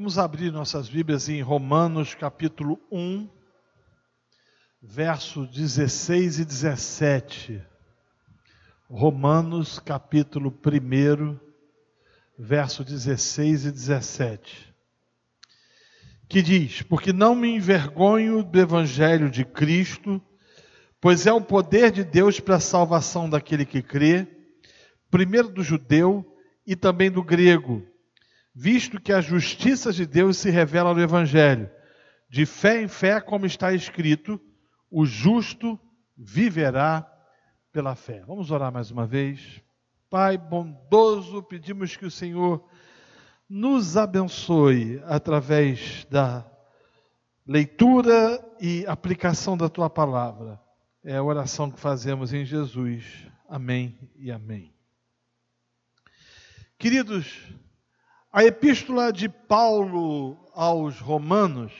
Vamos abrir nossas Bíblias em Romanos capítulo 1, verso 16 e 17. Romanos capítulo 1, verso 16 e 17. Que diz: Porque não me envergonho do evangelho de Cristo, pois é o poder de Deus para a salvação daquele que crê, primeiro do judeu e também do grego visto que a justiça de Deus se revela no Evangelho. De fé em fé, como está escrito, o justo viverá pela fé. Vamos orar mais uma vez. Pai bondoso, pedimos que o Senhor nos abençoe através da leitura e aplicação da tua palavra. É a oração que fazemos em Jesus. Amém e amém. Queridos, a epístola de Paulo aos Romanos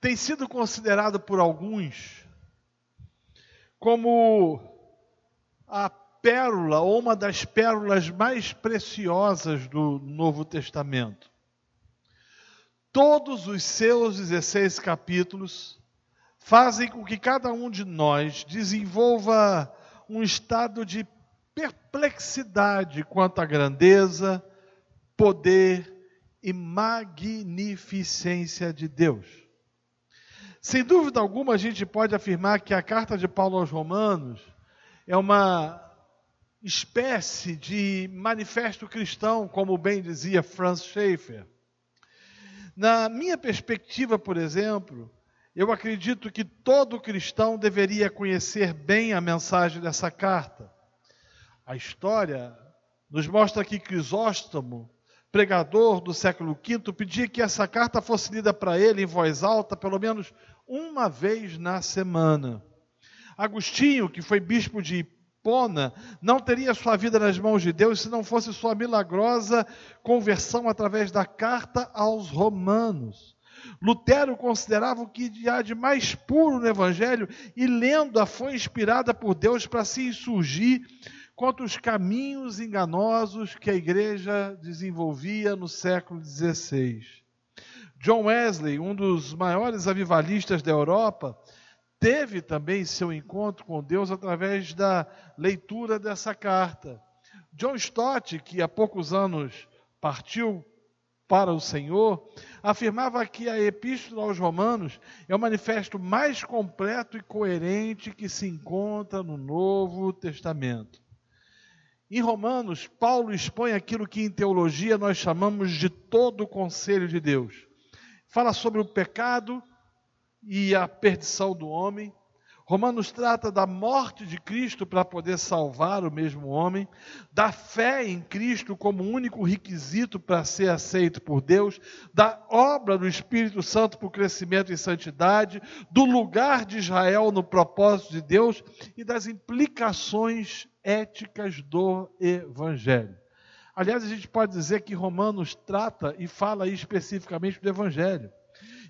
tem sido considerada por alguns como a pérola ou uma das pérolas mais preciosas do Novo Testamento. Todos os seus 16 capítulos fazem com que cada um de nós desenvolva um estado de perplexidade quanto à grandeza, poder e magnificência de Deus. Sem dúvida alguma, a gente pode afirmar que a carta de Paulo aos Romanos é uma espécie de manifesto cristão, como bem dizia Franz Schaeffer. Na minha perspectiva, por exemplo, eu acredito que todo cristão deveria conhecer bem a mensagem dessa carta. A história nos mostra que Crisóstomo pregador do século V, pedia que essa carta fosse lida para ele em voz alta, pelo menos uma vez na semana. Agostinho, que foi bispo de Hipona, não teria sua vida nas mãos de Deus se não fosse sua milagrosa conversão através da carta aos Romanos. Lutero considerava o que há de mais puro no Evangelho e lendo-a foi inspirada por Deus para se insurgir contra os caminhos enganosos que a igreja desenvolvia no século XVI. John Wesley, um dos maiores avivalistas da Europa, teve também seu encontro com Deus através da leitura dessa carta. John Stott, que há poucos anos partiu para o Senhor, afirmava que a Epístola aos Romanos é o manifesto mais completo e coerente que se encontra no Novo Testamento. Em Romanos, Paulo expõe aquilo que em teologia nós chamamos de todo o conselho de Deus. Fala sobre o pecado e a perdição do homem. Romanos trata da morte de Cristo para poder salvar o mesmo homem, da fé em Cristo como único requisito para ser aceito por Deus, da obra do Espírito Santo para o crescimento em santidade, do lugar de Israel no propósito de Deus e das implicações éticas do Evangelho. Aliás, a gente pode dizer que Romanos trata e fala especificamente do Evangelho.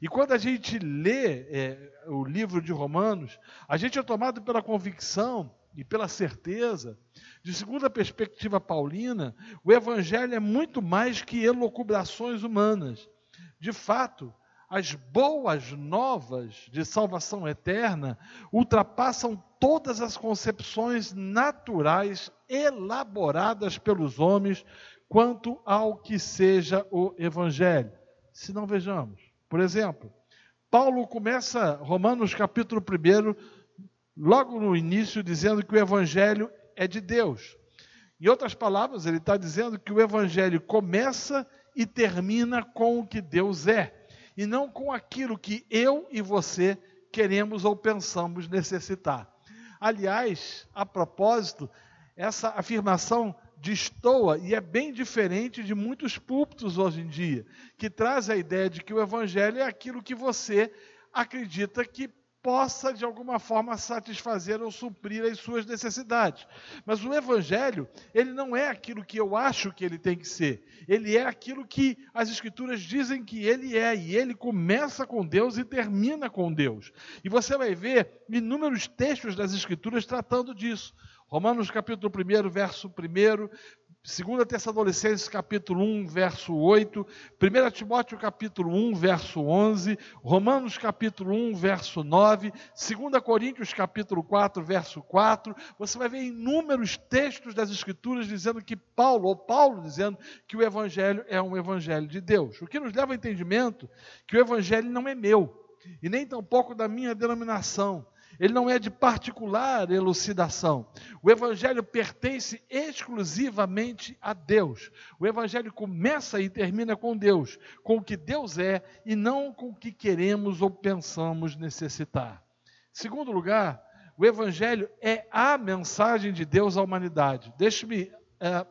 E quando a gente lê é, o livro de Romanos, a gente é tomado pela convicção e pela certeza, de segundo a perspectiva paulina, o Evangelho é muito mais que elocubrações humanas. De fato, as boas novas de salvação eterna ultrapassam todas as concepções naturais elaboradas pelos homens quanto ao que seja o Evangelho. Se não vejamos, por exemplo, Paulo começa Romanos capítulo 1, logo no início, dizendo que o Evangelho é de Deus. Em outras palavras, ele está dizendo que o Evangelho começa e termina com o que Deus é e não com aquilo que eu e você queremos ou pensamos necessitar. Aliás, a propósito, essa afirmação destoa e é bem diferente de muitos púlpitos hoje em dia, que traz a ideia de que o evangelho é aquilo que você acredita que possa de alguma forma satisfazer ou suprir as suas necessidades. Mas o evangelho, ele não é aquilo que eu acho que ele tem que ser. Ele é aquilo que as escrituras dizem que ele é, e ele começa com Deus e termina com Deus. E você vai ver inúmeros textos das escrituras tratando disso. Romanos capítulo 1, verso 1, 2 Tessalonicenses capítulo 1, verso 8, 1 Timóteo capítulo 1, verso 11, Romanos capítulo 1, verso 9, 2 Coríntios capítulo 4, verso 4. Você vai ver inúmeros textos das escrituras dizendo que Paulo, ou Paulo dizendo que o evangelho é um evangelho de Deus. O que nos leva ao entendimento que o evangelho não é meu e nem tampouco da minha denominação ele não é de particular elucidação. O Evangelho pertence exclusivamente a Deus. O Evangelho começa e termina com Deus, com o que Deus é e não com o que queremos ou pensamos necessitar. Segundo lugar, o Evangelho é a mensagem de Deus à humanidade. Deixe-me é, é,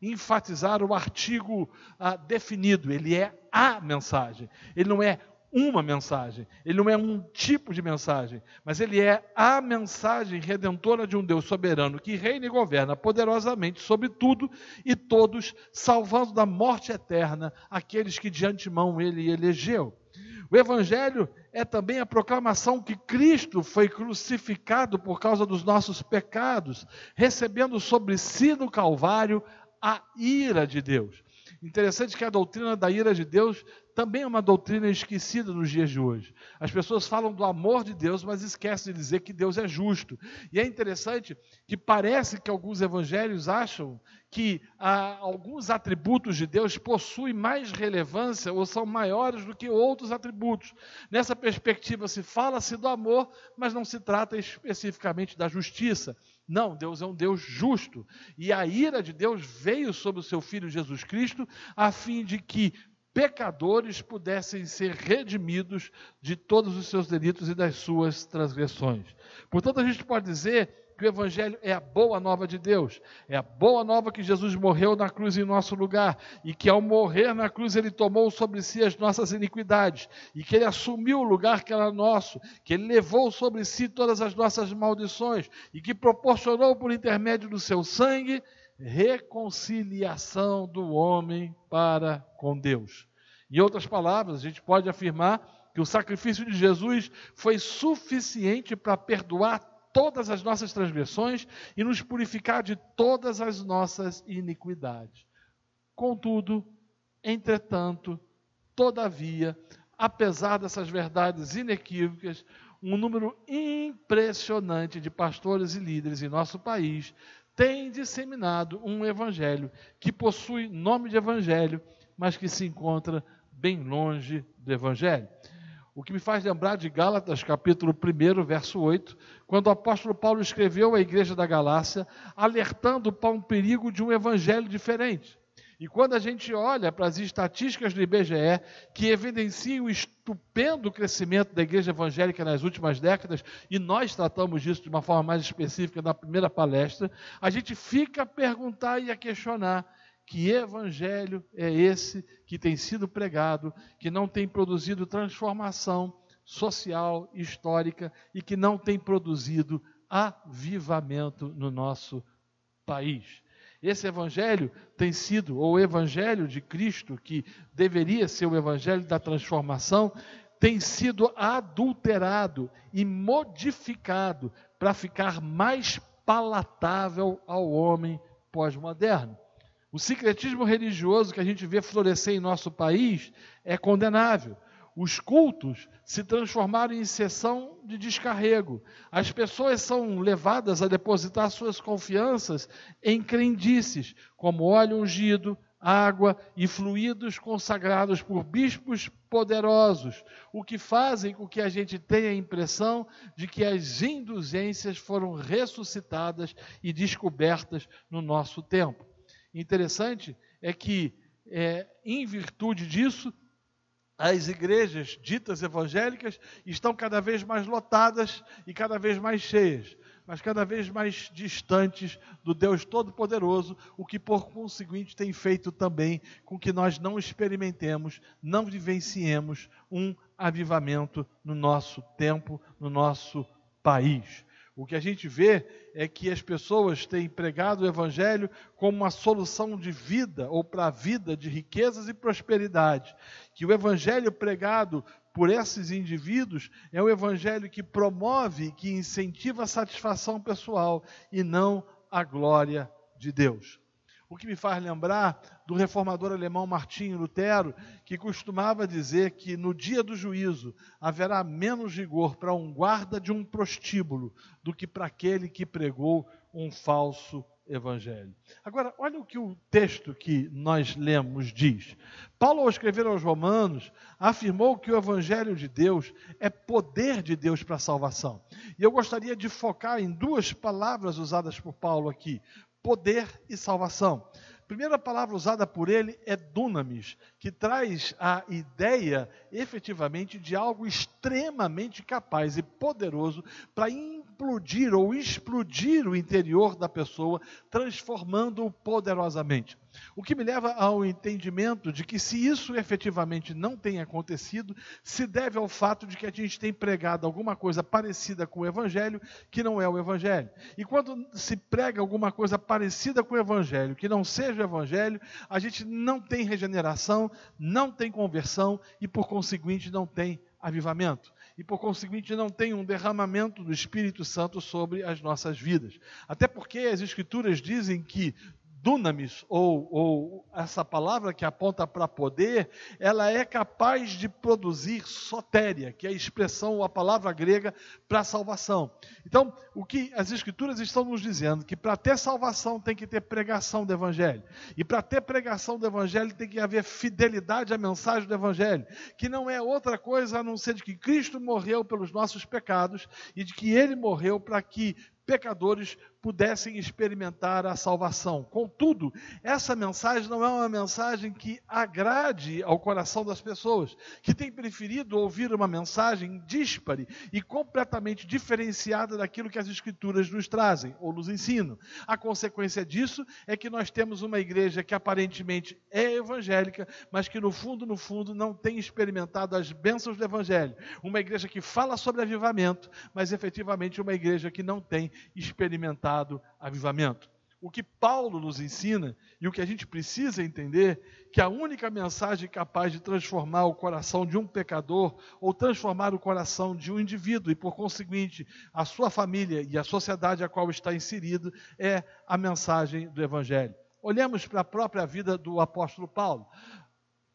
enfatizar o artigo é, definido. Ele é a mensagem. Ele não é uma mensagem, ele não é um tipo de mensagem, mas ele é a mensagem redentora de um Deus soberano que reina e governa poderosamente sobre tudo e todos, salvando da morte eterna aqueles que de antemão ele elegeu. O Evangelho é também a proclamação que Cristo foi crucificado por causa dos nossos pecados, recebendo sobre si no Calvário a ira de Deus. Interessante que a doutrina da ira de Deus também é uma doutrina esquecida nos dias de hoje. As pessoas falam do amor de Deus, mas esquecem de dizer que Deus é justo. E é interessante que parece que alguns evangelhos acham que ah, alguns atributos de Deus possuem mais relevância ou são maiores do que outros atributos. Nessa perspectiva, se fala-se do amor, mas não se trata especificamente da justiça. Não, Deus é um Deus justo. E a ira de Deus veio sobre o seu Filho Jesus Cristo, a fim de que pecadores pudessem ser redimidos de todos os seus delitos e das suas transgressões. Portanto, a gente pode dizer que o Evangelho é a boa nova de Deus, é a boa nova que Jesus morreu na cruz em nosso lugar e que ao morrer na cruz ele tomou sobre si as nossas iniquidades e que ele assumiu o lugar que era nosso, que ele levou sobre si todas as nossas maldições e que proporcionou por intermédio do seu sangue reconciliação do homem para com Deus. Em outras palavras, a gente pode afirmar que o sacrifício de Jesus foi suficiente para perdoar todas as nossas transgressões e nos purificar de todas as nossas iniquidades. Contudo, entretanto, todavia, apesar dessas verdades inequívocas, um número impressionante de pastores e líderes em nosso país tem disseminado um evangelho que possui nome de evangelho, mas que se encontra bem longe do evangelho. O que me faz lembrar de Gálatas, capítulo 1, verso 8, quando o apóstolo Paulo escreveu à igreja da Galácia, alertando para um perigo de um evangelho diferente. E quando a gente olha para as estatísticas do IBGE, que evidenciam o estupendo crescimento da igreja evangélica nas últimas décadas, e nós tratamos disso de uma forma mais específica na primeira palestra, a gente fica a perguntar e a questionar que evangelho é esse que tem sido pregado, que não tem produzido transformação social, histórica e que não tem produzido avivamento no nosso país. Esse evangelho tem sido, ou o evangelho de Cristo, que deveria ser o evangelho da transformação, tem sido adulterado e modificado para ficar mais palatável ao homem pós-moderno. O secretismo religioso que a gente vê florescer em nosso país é condenável. Os cultos se transformaram em sessão de descarrego. As pessoas são levadas a depositar suas confianças em crendices, como óleo ungido, água e fluidos consagrados por bispos poderosos, o que fazem com que a gente tenha a impressão de que as indulgências foram ressuscitadas e descobertas no nosso tempo. Interessante é que, é, em virtude disso, as igrejas ditas evangélicas estão cada vez mais lotadas e cada vez mais cheias, mas cada vez mais distantes do Deus Todo-Poderoso, o que por conseguinte tem feito também com que nós não experimentemos, não vivenciemos um avivamento no nosso tempo, no nosso país. O que a gente vê é que as pessoas têm pregado o Evangelho como uma solução de vida ou para a vida de riquezas e prosperidade. Que o Evangelho pregado por esses indivíduos é o Evangelho que promove, que incentiva a satisfação pessoal e não a glória de Deus. O que me faz lembrar do reformador alemão Martinho Lutero, que costumava dizer que no dia do juízo haverá menos rigor para um guarda de um prostíbulo do que para aquele que pregou um falso evangelho. Agora, olha o que o texto que nós lemos diz. Paulo, ao escrever aos Romanos, afirmou que o evangelho de Deus é poder de Deus para a salvação. E eu gostaria de focar em duas palavras usadas por Paulo aqui: poder e salvação. A primeira palavra usada por ele é dunamis, que traz a ideia efetivamente de algo extremamente capaz e poderoso para implodir ou explodir o interior da pessoa, transformando-o poderosamente. O que me leva ao entendimento de que, se isso efetivamente não tem acontecido, se deve ao fato de que a gente tem pregado alguma coisa parecida com o Evangelho que não é o Evangelho. E quando se prega alguma coisa parecida com o Evangelho que não seja o Evangelho, a gente não tem regeneração, não tem conversão e, por conseguinte, não tem avivamento e, por conseguinte, não tem um derramamento do Espírito Santo sobre as nossas vidas. Até porque as Escrituras dizem que dunamis, ou, ou essa palavra que aponta para poder, ela é capaz de produzir sotéria, que é a expressão, a palavra grega para salvação. Então, o que as Escrituras estão nos dizendo, que para ter salvação tem que ter pregação do Evangelho, e para ter pregação do Evangelho tem que haver fidelidade à mensagem do Evangelho, que não é outra coisa a não ser de que Cristo morreu pelos nossos pecados e de que Ele morreu para que pecadores pudessem experimentar a salvação. Contudo, essa mensagem não é uma mensagem que agrade ao coração das pessoas, que têm preferido ouvir uma mensagem díspare e completamente diferenciada daquilo que as Escrituras nos trazem ou nos ensinam. A consequência disso é que nós temos uma igreja que aparentemente é evangélica, mas que no fundo, no fundo, não tem experimentado as bênçãos do Evangelho. Uma igreja que fala sobre avivamento, mas efetivamente uma igreja que não tem experimentado avivamento. O que Paulo nos ensina e o que a gente precisa entender que a única mensagem capaz de transformar o coração de um pecador ou transformar o coração de um indivíduo e por conseguinte a sua família e a sociedade a qual está inserido é a mensagem do evangelho. Olhemos para a própria vida do apóstolo Paulo.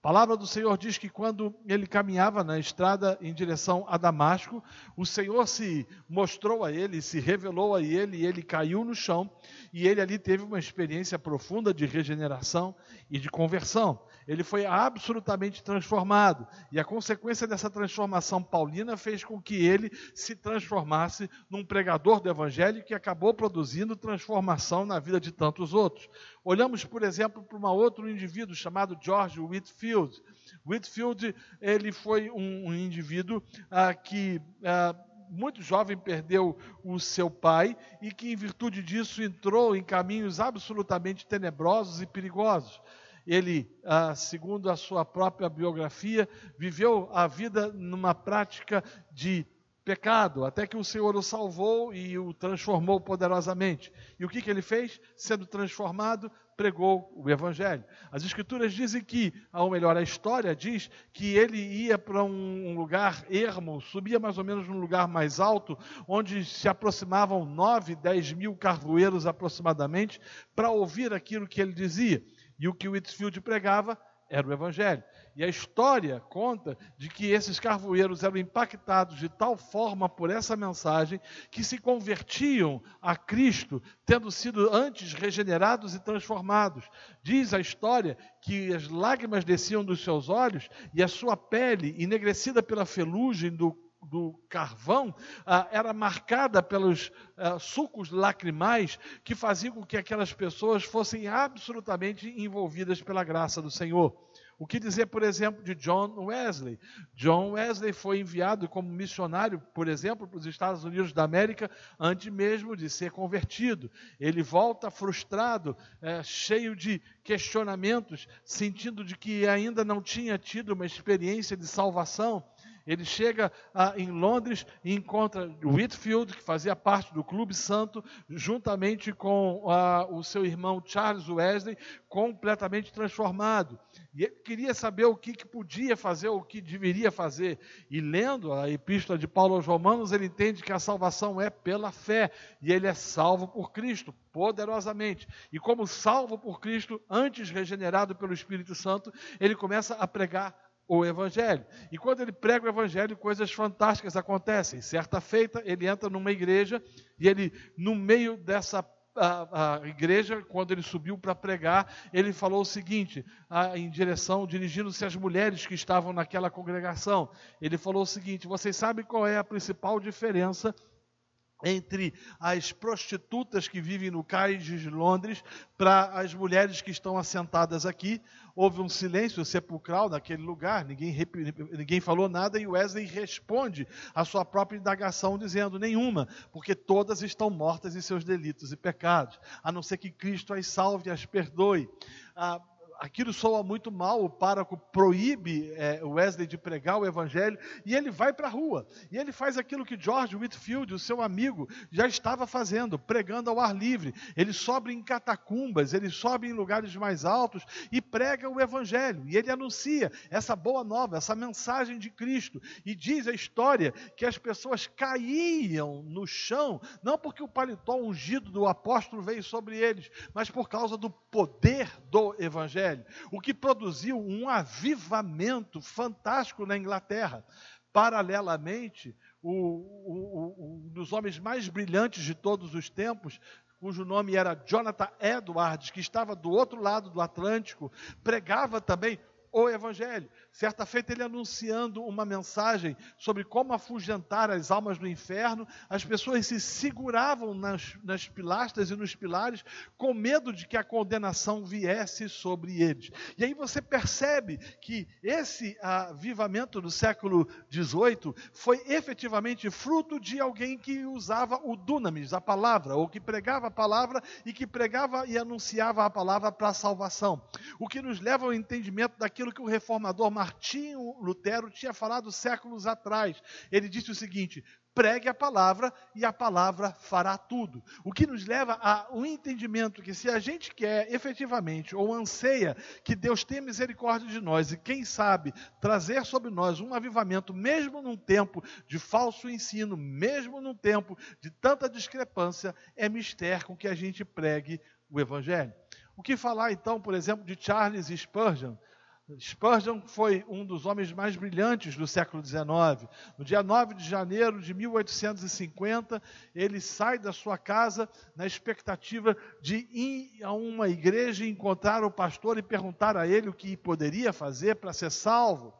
Palavra do Senhor diz que quando ele caminhava na estrada em direção a Damasco, o Senhor se mostrou a ele, se revelou a ele, e ele caiu no chão, e ele ali teve uma experiência profunda de regeneração e de conversão. Ele foi absolutamente transformado, e a consequência dessa transformação paulina fez com que ele se transformasse num pregador do evangelho que acabou produzindo transformação na vida de tantos outros. Olhamos, por exemplo, para um outro indivíduo chamado George Whitfield. Whitfield ele foi um, um indivíduo ah, que ah, muito jovem perdeu o seu pai e que, em virtude disso, entrou em caminhos absolutamente tenebrosos e perigosos. Ele, ah, segundo a sua própria biografia, viveu a vida numa prática de pecado, até que o Senhor o salvou e o transformou poderosamente. E o que, que ele fez? Sendo transformado, pregou o Evangelho. As Escrituras dizem que, ou melhor, a história diz que ele ia para um lugar ermo, subia mais ou menos num lugar mais alto, onde se aproximavam nove, dez mil carvoeiros aproximadamente, para ouvir aquilo que ele dizia. E o que Whitfield pregava era o Evangelho. E a história conta de que esses carvoeiros eram impactados de tal forma por essa mensagem que se convertiam a Cristo, tendo sido antes regenerados e transformados. Diz a história que as lágrimas desciam dos seus olhos e a sua pele, enegrecida pela felugem do do carvão ah, era marcada pelos ah, sucos lacrimais que faziam com que aquelas pessoas fossem absolutamente envolvidas pela graça do Senhor. O que dizer, por exemplo, de John Wesley? John Wesley foi enviado como missionário, por exemplo, para os Estados Unidos da América, antes mesmo de ser convertido. Ele volta frustrado, é, cheio de questionamentos, sentindo de que ainda não tinha tido uma experiência de salvação. Ele chega ah, em Londres e encontra Whitfield, que fazia parte do Clube Santo, juntamente com ah, o seu irmão Charles Wesley, completamente transformado. E ele queria saber o que, que podia fazer, o que deveria fazer. E lendo a epístola de Paulo aos Romanos, ele entende que a salvação é pela fé. E ele é salvo por Cristo, poderosamente. E como salvo por Cristo, antes regenerado pelo Espírito Santo, ele começa a pregar o Evangelho. E quando ele prega o Evangelho, coisas fantásticas acontecem. Certa feita, ele entra numa igreja e ele, no meio dessa a, a, igreja, quando ele subiu para pregar, ele falou o seguinte, a, em direção, dirigindo-se às mulheres que estavam naquela congregação. Ele falou o seguinte: vocês sabem qual é a principal diferença entre as prostitutas que vivem no cais de Londres para as mulheres que estão assentadas aqui. Houve um silêncio sepulcral naquele lugar, ninguém, ninguém falou nada e Wesley responde a sua própria indagação dizendo: nenhuma, porque todas estão mortas em seus delitos e pecados, a não ser que Cristo as salve e as perdoe. Ah, aquilo soa muito mal, o pároco proíbe é, Wesley de pregar o evangelho e ele vai para a rua. E ele faz aquilo que George Whitfield, o seu amigo, já estava fazendo, pregando ao ar livre. Ele sobe em catacumbas, ele sobe em lugares mais altos e prega o evangelho. E ele anuncia essa boa nova, essa mensagem de Cristo. E diz a história que as pessoas caíam no chão, não porque o paletó ungido do apóstolo veio sobre eles, mas por causa do poder do evangelho. Evangelho, o que produziu um avivamento fantástico na Inglaterra. Paralelamente, o, o, um dos homens mais brilhantes de todos os tempos, cujo nome era Jonathan Edwards, que estava do outro lado do Atlântico, pregava também o Evangelho. Certa feita, ele anunciando uma mensagem sobre como afugentar as almas do inferno, as pessoas se seguravam nas, nas pilastras e nos pilares com medo de que a condenação viesse sobre eles. E aí você percebe que esse avivamento do século XVIII foi efetivamente fruto de alguém que usava o dunamis, a palavra, ou que pregava a palavra e que pregava e anunciava a palavra para a salvação. O que nos leva ao entendimento daquilo aquilo que o reformador Martinho Lutero tinha falado séculos atrás. Ele disse o seguinte: pregue a palavra e a palavra fará tudo. O que nos leva ao entendimento que se a gente quer efetivamente ou anseia que Deus tenha misericórdia de nós e quem sabe trazer sobre nós um avivamento mesmo num tempo de falso ensino, mesmo num tempo de tanta discrepância, é mistério com que a gente pregue o evangelho. O que falar então, por exemplo, de Charles Spurgeon? Spurgeon foi um dos homens mais brilhantes do século XIX. No dia 9 de janeiro de 1850, ele sai da sua casa na expectativa de ir a uma igreja e encontrar o pastor e perguntar a ele o que poderia fazer para ser salvo.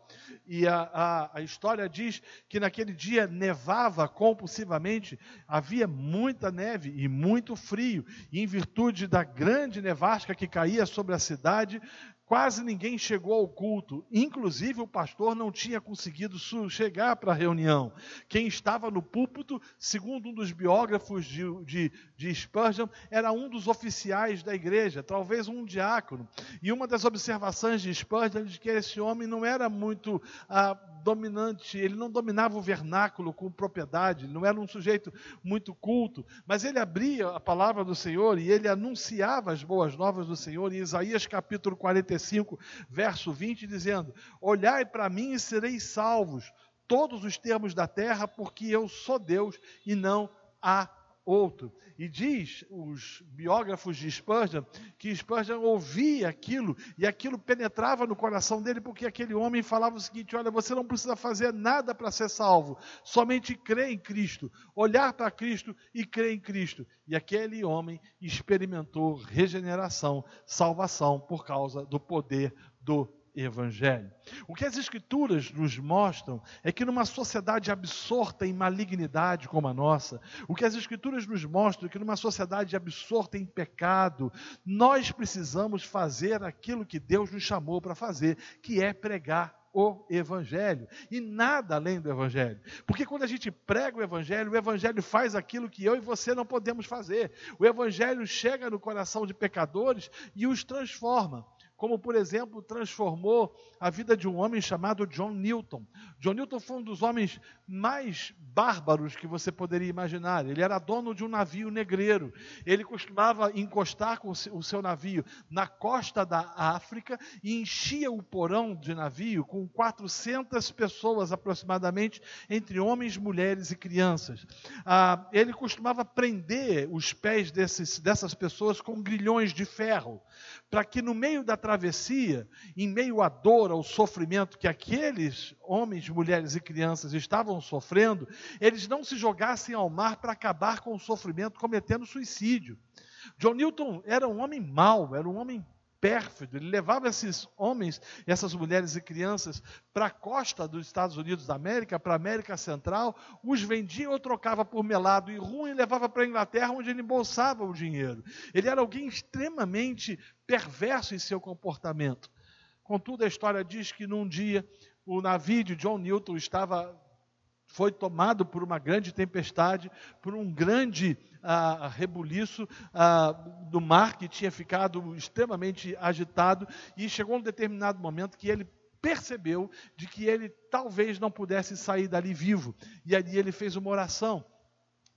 E a, a, a história diz que naquele dia nevava compulsivamente, havia muita neve e muito frio, e em virtude da grande nevasca que caía sobre a cidade, Quase ninguém chegou ao culto, inclusive o pastor não tinha conseguido chegar para a reunião. Quem estava no púlpito, segundo um dos biógrafos de, de, de Spurgeon, era um dos oficiais da igreja, talvez um diácono. E uma das observações de Spurgeon é de que esse homem não era muito ah, dominante, ele não dominava o vernáculo com propriedade, não era um sujeito muito culto, mas ele abria a palavra do Senhor e ele anunciava as boas novas do Senhor em Isaías capítulo 45 45, verso 20, dizendo: Olhai para mim e sereis salvos, todos os termos da terra, porque eu sou Deus e não há outro. E diz os biógrafos de Spurgeon que Spurgeon ouvia aquilo e aquilo penetrava no coração dele, porque aquele homem falava o seguinte: Olha, você não precisa fazer nada para ser salvo, somente crer em Cristo, olhar para Cristo e crer em Cristo. E aquele homem experimentou regeneração, salvação por causa do poder do evangelho. O que as escrituras nos mostram é que numa sociedade absorta em malignidade como a nossa, o que as escrituras nos mostram é que numa sociedade absorta em pecado, nós precisamos fazer aquilo que Deus nos chamou para fazer, que é pregar o Evangelho e nada além do Evangelho. Porque quando a gente prega o Evangelho, o Evangelho faz aquilo que eu e você não podemos fazer. O Evangelho chega no coração de pecadores e os transforma. Como por exemplo transformou a vida de um homem chamado John Newton. John Newton foi um dos homens mais bárbaros que você poderia imaginar. Ele era dono de um navio negreiro. Ele costumava encostar com o seu navio na costa da África e enchia o porão de navio com 400 pessoas aproximadamente, entre homens, mulheres e crianças. Ah, ele costumava prender os pés desses, dessas pessoas com grilhões de ferro, para que no meio da travessia, em meio à dor, ao sofrimento que aqueles homens, mulheres e crianças estavam sofrendo, eles não se jogassem ao mar para acabar com o sofrimento cometendo suicídio. John Newton era um homem mau, era um homem pérfido. Ele levava esses homens, essas mulheres e crianças para a costa dos Estados Unidos da América, para a América Central, os vendia ou trocava por melado e rum e levava para a Inglaterra, onde ele embolsava o dinheiro. Ele era alguém extremamente perverso em seu comportamento. Contudo, a história diz que num dia o navio de John Newton estava foi tomado por uma grande tempestade, por um grande ah, rebuliço ah, do mar que tinha ficado extremamente agitado, e chegou um determinado momento que ele percebeu de que ele talvez não pudesse sair dali vivo, e ali ele fez uma oração.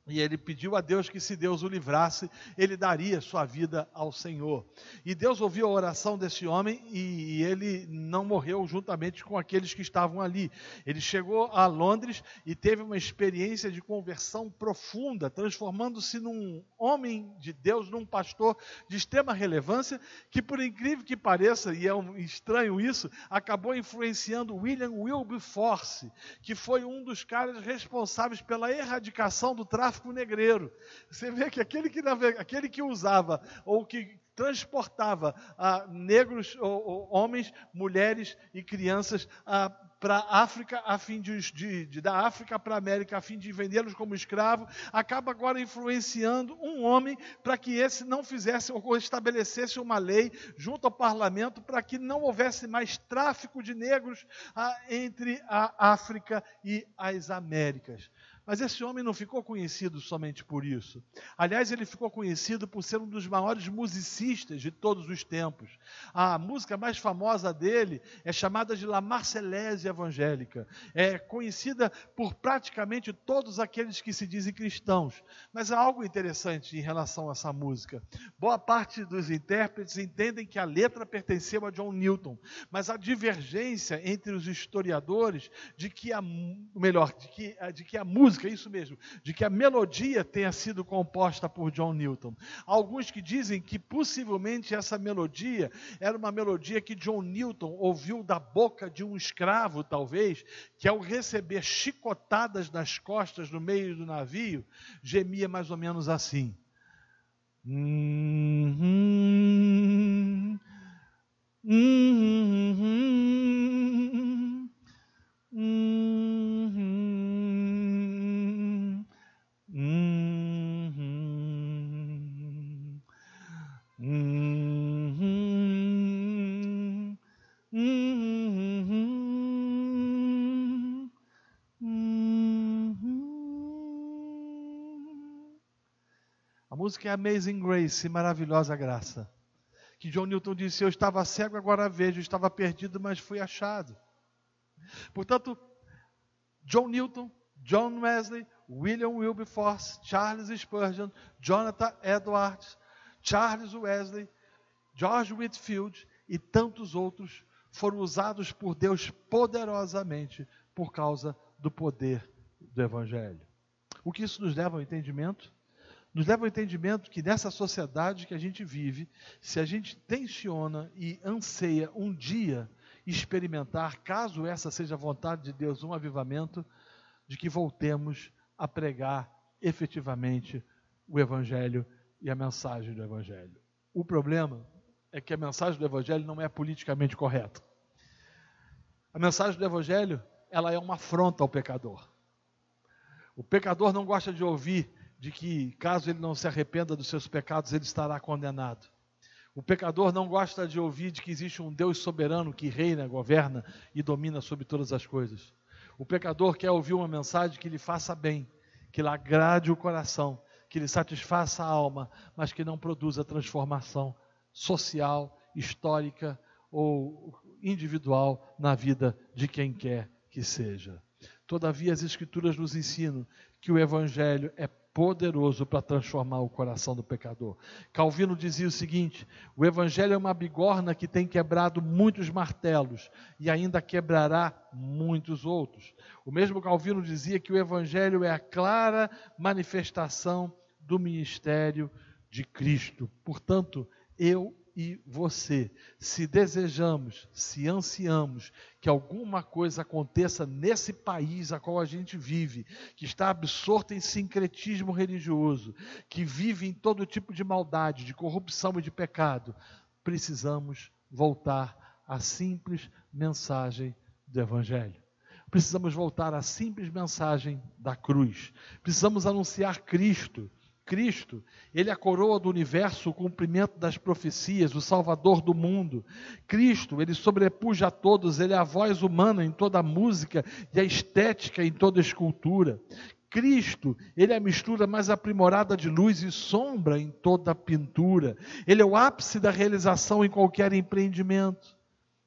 E ele pediu a Deus que, se Deus o livrasse, ele daria sua vida ao Senhor. E Deus ouviu a oração desse homem e ele não morreu juntamente com aqueles que estavam ali. Ele chegou a Londres e teve uma experiência de conversão profunda, transformando-se num homem de Deus, num pastor de extrema relevância, que, por incrível que pareça, e é um estranho isso, acabou influenciando William Wilberforce, que foi um dos caras responsáveis pela erradicação do tráfico negreiro. Você vê que aquele que, aquele que usava ou que transportava ah, negros, ou, ou, homens, mulheres e crianças ah, para a África, a fim de, de, de da África para a América, a fim de vendê-los como escravo, acaba agora influenciando um homem para que esse não fizesse ou estabelecesse uma lei junto ao parlamento para que não houvesse mais tráfico de negros ah, entre a África e as Américas. Mas esse homem não ficou conhecido somente por isso. Aliás, ele ficou conhecido por ser um dos maiores musicistas de todos os tempos. A música mais famosa dele é chamada de La Marseillaise Evangélica. É conhecida por praticamente todos aqueles que se dizem cristãos. Mas há algo interessante em relação a essa música. Boa parte dos intérpretes entendem que a letra pertenceu a John Newton, mas há divergência entre os historiadores de que a melhor, de que, de que a música música, isso mesmo, de que a melodia tenha sido composta por John Newton. Alguns que dizem que possivelmente essa melodia era uma melodia que John Newton ouviu da boca de um escravo, talvez, que ao receber chicotadas nas costas no meio do navio, gemia mais ou menos assim. Hum, hum, hum, música é Amazing Grace, maravilhosa graça. Que John Newton disse: Eu estava cego, agora vejo, estava perdido, mas fui achado. Portanto, John Newton, John Wesley, William Wilberforce, Charles Spurgeon, Jonathan Edwards, Charles Wesley, George Whitfield e tantos outros foram usados por Deus poderosamente por causa do poder do Evangelho. O que isso nos leva ao entendimento? Nos leva ao entendimento que nessa sociedade que a gente vive, se a gente tensiona e anseia um dia experimentar, caso essa seja a vontade de Deus, um avivamento, de que voltemos a pregar efetivamente o Evangelho e a mensagem do Evangelho. O problema é que a mensagem do Evangelho não é politicamente correta. A mensagem do Evangelho, ela é uma afronta ao pecador. O pecador não gosta de ouvir de que, caso ele não se arrependa dos seus pecados, ele estará condenado. O pecador não gosta de ouvir de que existe um Deus soberano que reina, governa e domina sobre todas as coisas. O pecador quer ouvir uma mensagem que lhe faça bem, que lhe agrade o coração, que lhe satisfaça a alma, mas que não produza transformação social, histórica ou individual na vida de quem quer que seja. Todavia, as Escrituras nos ensinam que o Evangelho é poderoso para transformar o coração do pecador. Calvino dizia o seguinte: o Evangelho é uma bigorna que tem quebrado muitos martelos e ainda quebrará muitos outros. O mesmo Calvino dizia que o Evangelho é a clara manifestação do ministério de Cristo. Portanto, eu e você, se desejamos, se ansiamos que alguma coisa aconteça nesse país a qual a gente vive, que está absorto em sincretismo religioso, que vive em todo tipo de maldade, de corrupção e de pecado, precisamos voltar à simples mensagem do Evangelho. Precisamos voltar à simples mensagem da cruz. Precisamos anunciar Cristo Cristo, ele é a coroa do universo, o cumprimento das profecias, o salvador do mundo. Cristo, ele sobrepuja a todos, ele é a voz humana em toda a música e a estética em toda a escultura. Cristo, ele é a mistura mais aprimorada de luz e sombra em toda a pintura. Ele é o ápice da realização em qualquer empreendimento.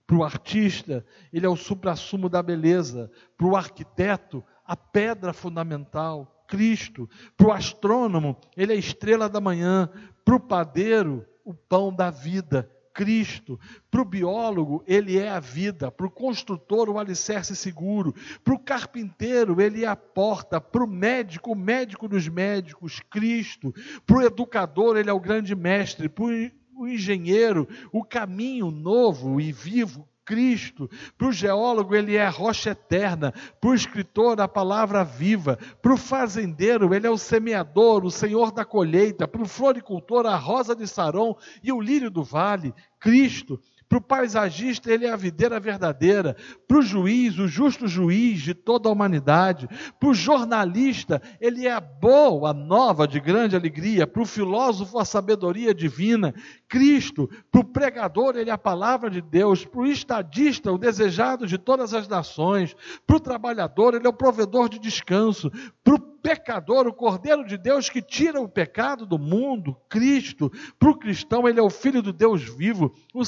Para o artista, ele é o suprassumo da beleza. Para o arquiteto, a pedra fundamental. Cristo. Para o astrônomo, ele é a estrela da manhã. Para o padeiro, o pão da vida. Cristo. Para o biólogo, ele é a vida. Para o construtor, o alicerce seguro. Para o carpinteiro, ele é a porta. Para o médico, o médico dos médicos, Cristo. Para o educador, ele é o grande mestre. Para o engenheiro, o caminho novo e vivo, Cristo. Para o geólogo, ele é a rocha eterna. Para o escritor, a palavra viva. Para o fazendeiro, ele é o semeador, o senhor da colheita. Para o floricultor, a rosa de Saron e o lírio do vale. Cristo. Para o paisagista, ele é a videira verdadeira. Para o juiz, o justo juiz de toda a humanidade. Para o jornalista, ele é a boa nova de grande alegria. Para o filósofo, a sabedoria divina. Cristo. Para o pregador, ele é a palavra de Deus. Para o estadista, o desejado de todas as nações. Para o trabalhador, ele é o provedor de descanso. Para o pecador, o Cordeiro de Deus que tira o pecado do mundo, Cristo. Para o cristão, ele é o Filho do Deus vivo, o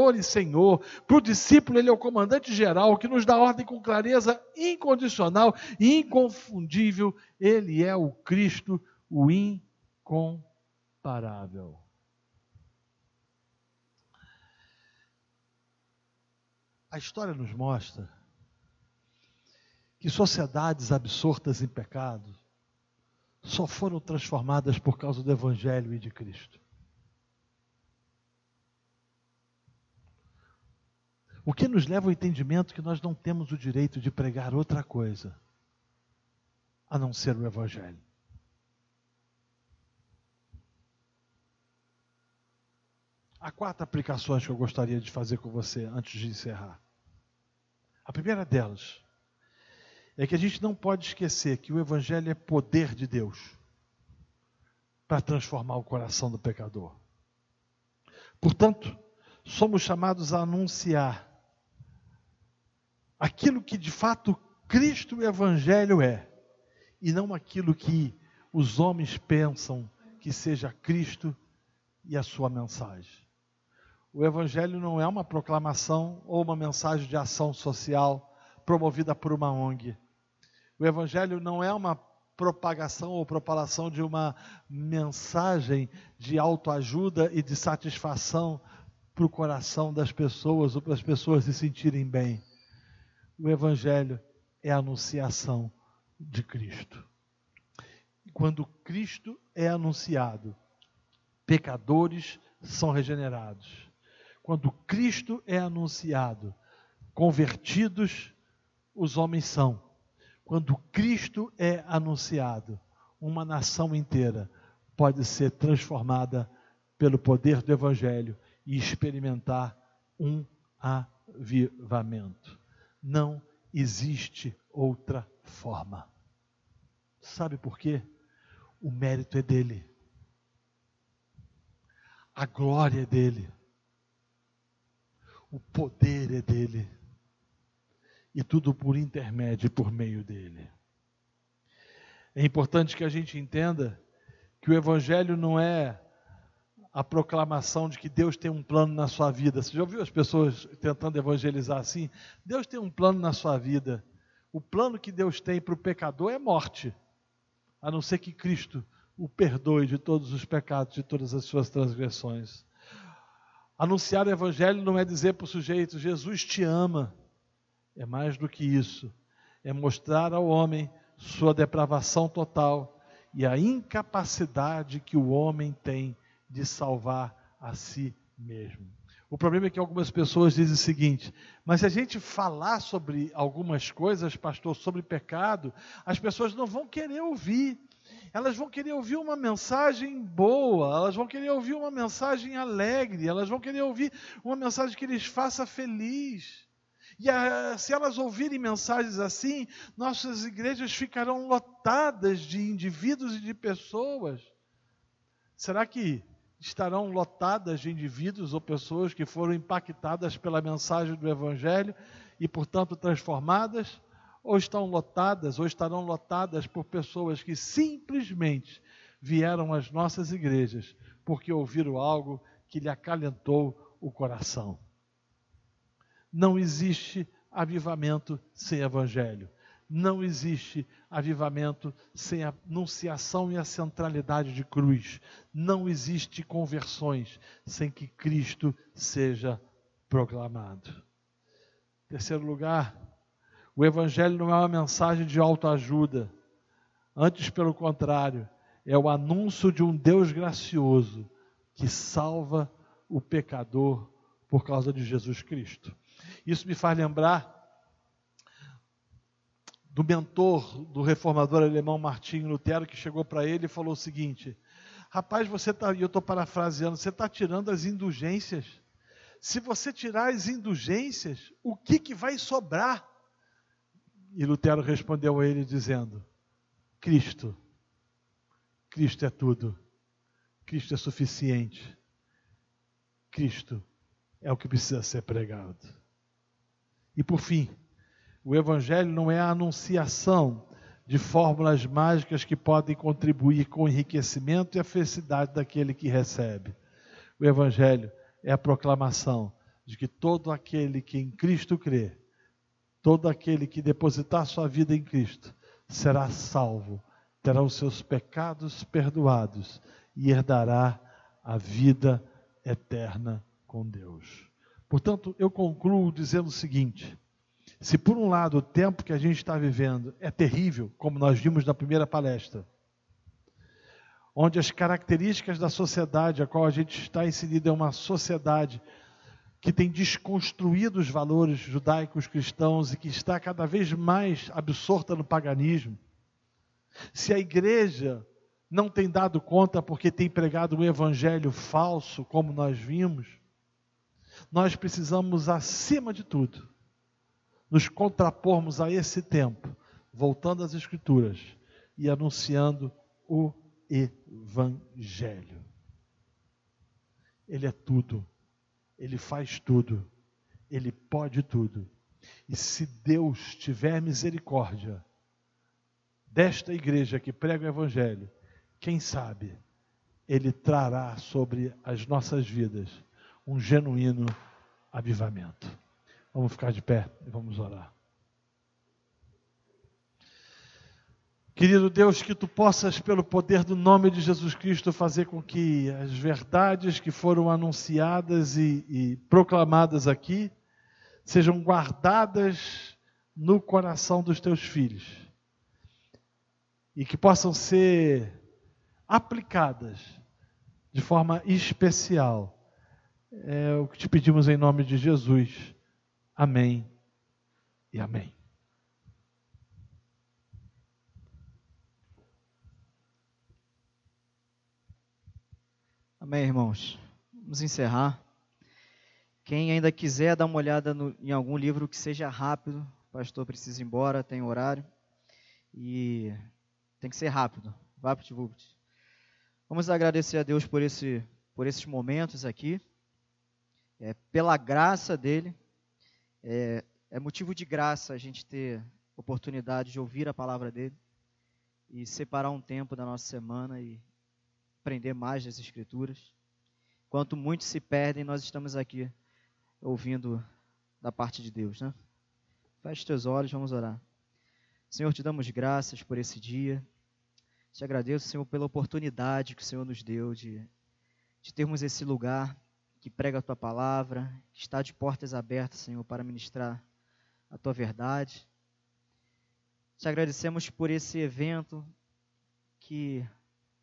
Salvador e Senhor. Para o discípulo, ele é o comandante geral que nos dá ordem com clareza incondicional e inconfundível. Ele é o Cristo, o incomparável. A história nos mostra que sociedades absortas em pecado só foram transformadas por causa do Evangelho e de Cristo. O que nos leva ao entendimento que nós não temos o direito de pregar outra coisa a não ser o Evangelho. Há quatro aplicações que eu gostaria de fazer com você antes de encerrar. A primeira delas é que a gente não pode esquecer que o Evangelho é poder de Deus para transformar o coração do pecador. Portanto, somos chamados a anunciar aquilo que de fato Cristo e o Evangelho é, e não aquilo que os homens pensam que seja Cristo e a sua mensagem. O Evangelho não é uma proclamação ou uma mensagem de ação social promovida por uma ONG. O Evangelho não é uma propagação ou propalação de uma mensagem de autoajuda e de satisfação para o coração das pessoas ou para as pessoas se sentirem bem. O Evangelho é a anunciação de Cristo. Quando Cristo é anunciado, pecadores são regenerados. Quando Cristo é anunciado, convertidos os homens são. Quando Cristo é anunciado, uma nação inteira pode ser transformada pelo poder do Evangelho e experimentar um avivamento. Não existe outra forma. Sabe por quê? O mérito é dele. A glória é dele. O poder é dele e tudo por intermédio e por meio dele. É importante que a gente entenda que o Evangelho não é a proclamação de que Deus tem um plano na sua vida. Você já ouviu as pessoas tentando evangelizar assim? Deus tem um plano na sua vida. O plano que Deus tem para o pecador é morte, a não ser que Cristo o perdoe de todos os pecados, de todas as suas transgressões. Anunciar o Evangelho não é dizer para o sujeito, Jesus te ama. É mais do que isso. É mostrar ao homem sua depravação total e a incapacidade que o homem tem de salvar a si mesmo. O problema é que algumas pessoas dizem o seguinte: mas se a gente falar sobre algumas coisas, pastor, sobre pecado, as pessoas não vão querer ouvir. Elas vão querer ouvir uma mensagem boa, elas vão querer ouvir uma mensagem alegre, elas vão querer ouvir uma mensagem que lhes faça feliz. E a, se elas ouvirem mensagens assim, nossas igrejas ficarão lotadas de indivíduos e de pessoas. Será que estarão lotadas de indivíduos ou pessoas que foram impactadas pela mensagem do Evangelho e, portanto, transformadas? Ou estão lotadas, ou estarão lotadas por pessoas que simplesmente vieram às nossas igrejas porque ouviram algo que lhe acalentou o coração? Não existe avivamento sem evangelho. Não existe avivamento sem a anunciação e a centralidade de cruz. Não existe conversões sem que Cristo seja proclamado. Terceiro lugar, o Evangelho não é uma mensagem de autoajuda. Antes, pelo contrário, é o anúncio de um Deus gracioso que salva o pecador por causa de Jesus Cristo. Isso me faz lembrar do mentor do reformador alemão Martinho Lutero, que chegou para ele e falou o seguinte: Rapaz, você está, e eu estou parafraseando, você está tirando as indulgências. Se você tirar as indulgências, o que, que vai sobrar? E Lutero respondeu a ele dizendo: Cristo. Cristo é tudo. Cristo é suficiente. Cristo é o que precisa ser pregado. E por fim, o Evangelho não é a anunciação de fórmulas mágicas que podem contribuir com o enriquecimento e a felicidade daquele que recebe. O Evangelho é a proclamação de que todo aquele que em Cristo crê, todo aquele que depositar sua vida em Cristo, será salvo, terá os seus pecados perdoados e herdará a vida eterna com Deus. Portanto, eu concluo dizendo o seguinte: se por um lado o tempo que a gente está vivendo é terrível, como nós vimos na primeira palestra, onde as características da sociedade a qual a gente está inserido é uma sociedade que tem desconstruído os valores judaicos cristãos e que está cada vez mais absorta no paganismo. Se a igreja não tem dado conta porque tem pregado um evangelho falso, como nós vimos, nós precisamos, acima de tudo, nos contrapormos a esse tempo, voltando às Escrituras e anunciando o Evangelho. Ele é tudo, ele faz tudo, ele pode tudo. E se Deus tiver misericórdia desta igreja que prega o Evangelho, quem sabe ele trará sobre as nossas vidas um genuíno avivamento. Vamos ficar de pé e vamos orar. Querido Deus, que tu possas, pelo poder do nome de Jesus Cristo, fazer com que as verdades que foram anunciadas e, e proclamadas aqui sejam guardadas no coração dos teus filhos e que possam ser aplicadas de forma especial é o que te pedimos em nome de Jesus. Amém e amém. Amém, irmãos. Vamos encerrar. Quem ainda quiser dar uma olhada no, em algum livro que seja rápido, o pastor precisa ir embora, tem horário. E tem que ser rápido. Vapt Vupt. Vamos agradecer a Deus por, esse, por esses momentos aqui é, pela graça dele, é, é motivo de graça a gente ter oportunidade de ouvir a palavra dele e separar um tempo da nossa semana e aprender mais das Escrituras. Enquanto muitos se perdem, nós estamos aqui ouvindo da parte de Deus, né? Feche teus olhos, vamos orar. Senhor, te damos graças por esse dia. Te agradeço, Senhor, pela oportunidade que o Senhor nos deu de, de termos esse lugar que prega a tua palavra, que está de portas abertas, Senhor, para ministrar a tua verdade. Te agradecemos por esse evento que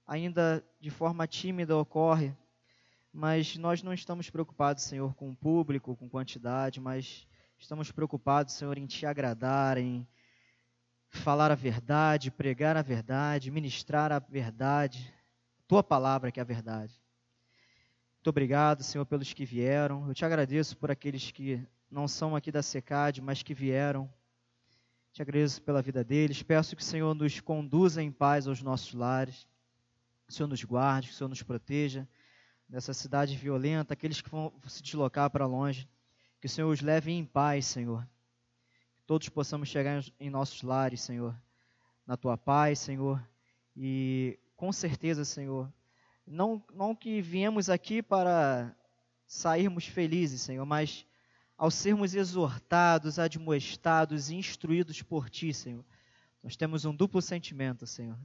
ainda de forma tímida ocorre, mas nós não estamos preocupados, Senhor, com o público, com quantidade, mas estamos preocupados, Senhor, em te agradar, em falar a verdade, pregar a verdade, ministrar a verdade, tua palavra que é a verdade. Muito obrigado, Senhor, pelos que vieram. Eu te agradeço por aqueles que não são aqui da SECAD, mas que vieram te agradeço pela vida deles. Peço que o Senhor nos conduza em paz aos nossos lares. Que o Senhor nos guarde, que o Senhor nos proteja dessa cidade violenta, aqueles que vão se deslocar para longe. Que o Senhor os leve em paz, Senhor. Que todos possamos chegar em nossos lares, Senhor, na tua paz, Senhor. E com certeza, Senhor, não, não que viemos aqui para sairmos felizes, Senhor, mas ao sermos exortados, admoestados e instruídos por Ti, Senhor, nós temos um duplo sentimento, Senhor.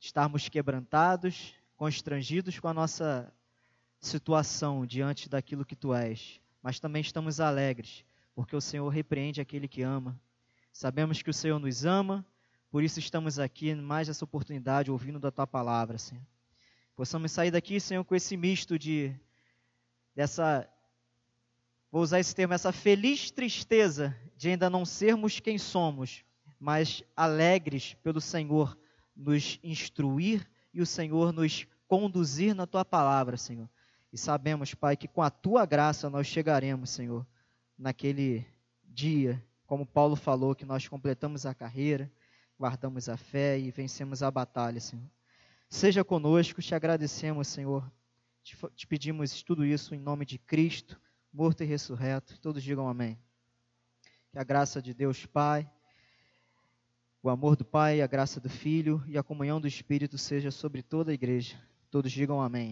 Estarmos quebrantados, constrangidos com a nossa situação diante daquilo que Tu és, mas também estamos alegres, porque o Senhor repreende aquele que ama. Sabemos que o Senhor nos ama, por isso estamos aqui mais essa oportunidade ouvindo da Tua palavra, Senhor. Possamos sair daqui, Senhor, com esse misto de dessa vou usar esse termo, essa feliz tristeza de ainda não sermos quem somos, mas alegres pelo Senhor nos instruir e o Senhor nos conduzir na tua palavra, Senhor. E sabemos, Pai, que com a tua graça nós chegaremos, Senhor, naquele dia, como Paulo falou, que nós completamos a carreira, guardamos a fé e vencemos a batalha, Senhor. Seja conosco, te agradecemos, Senhor. Te, te pedimos tudo isso em nome de Cristo morto e ressurreto. Todos digam amém. Que a graça de Deus Pai, o amor do Pai, a graça do Filho e a comunhão do Espírito seja sobre toda a igreja. Todos digam amém.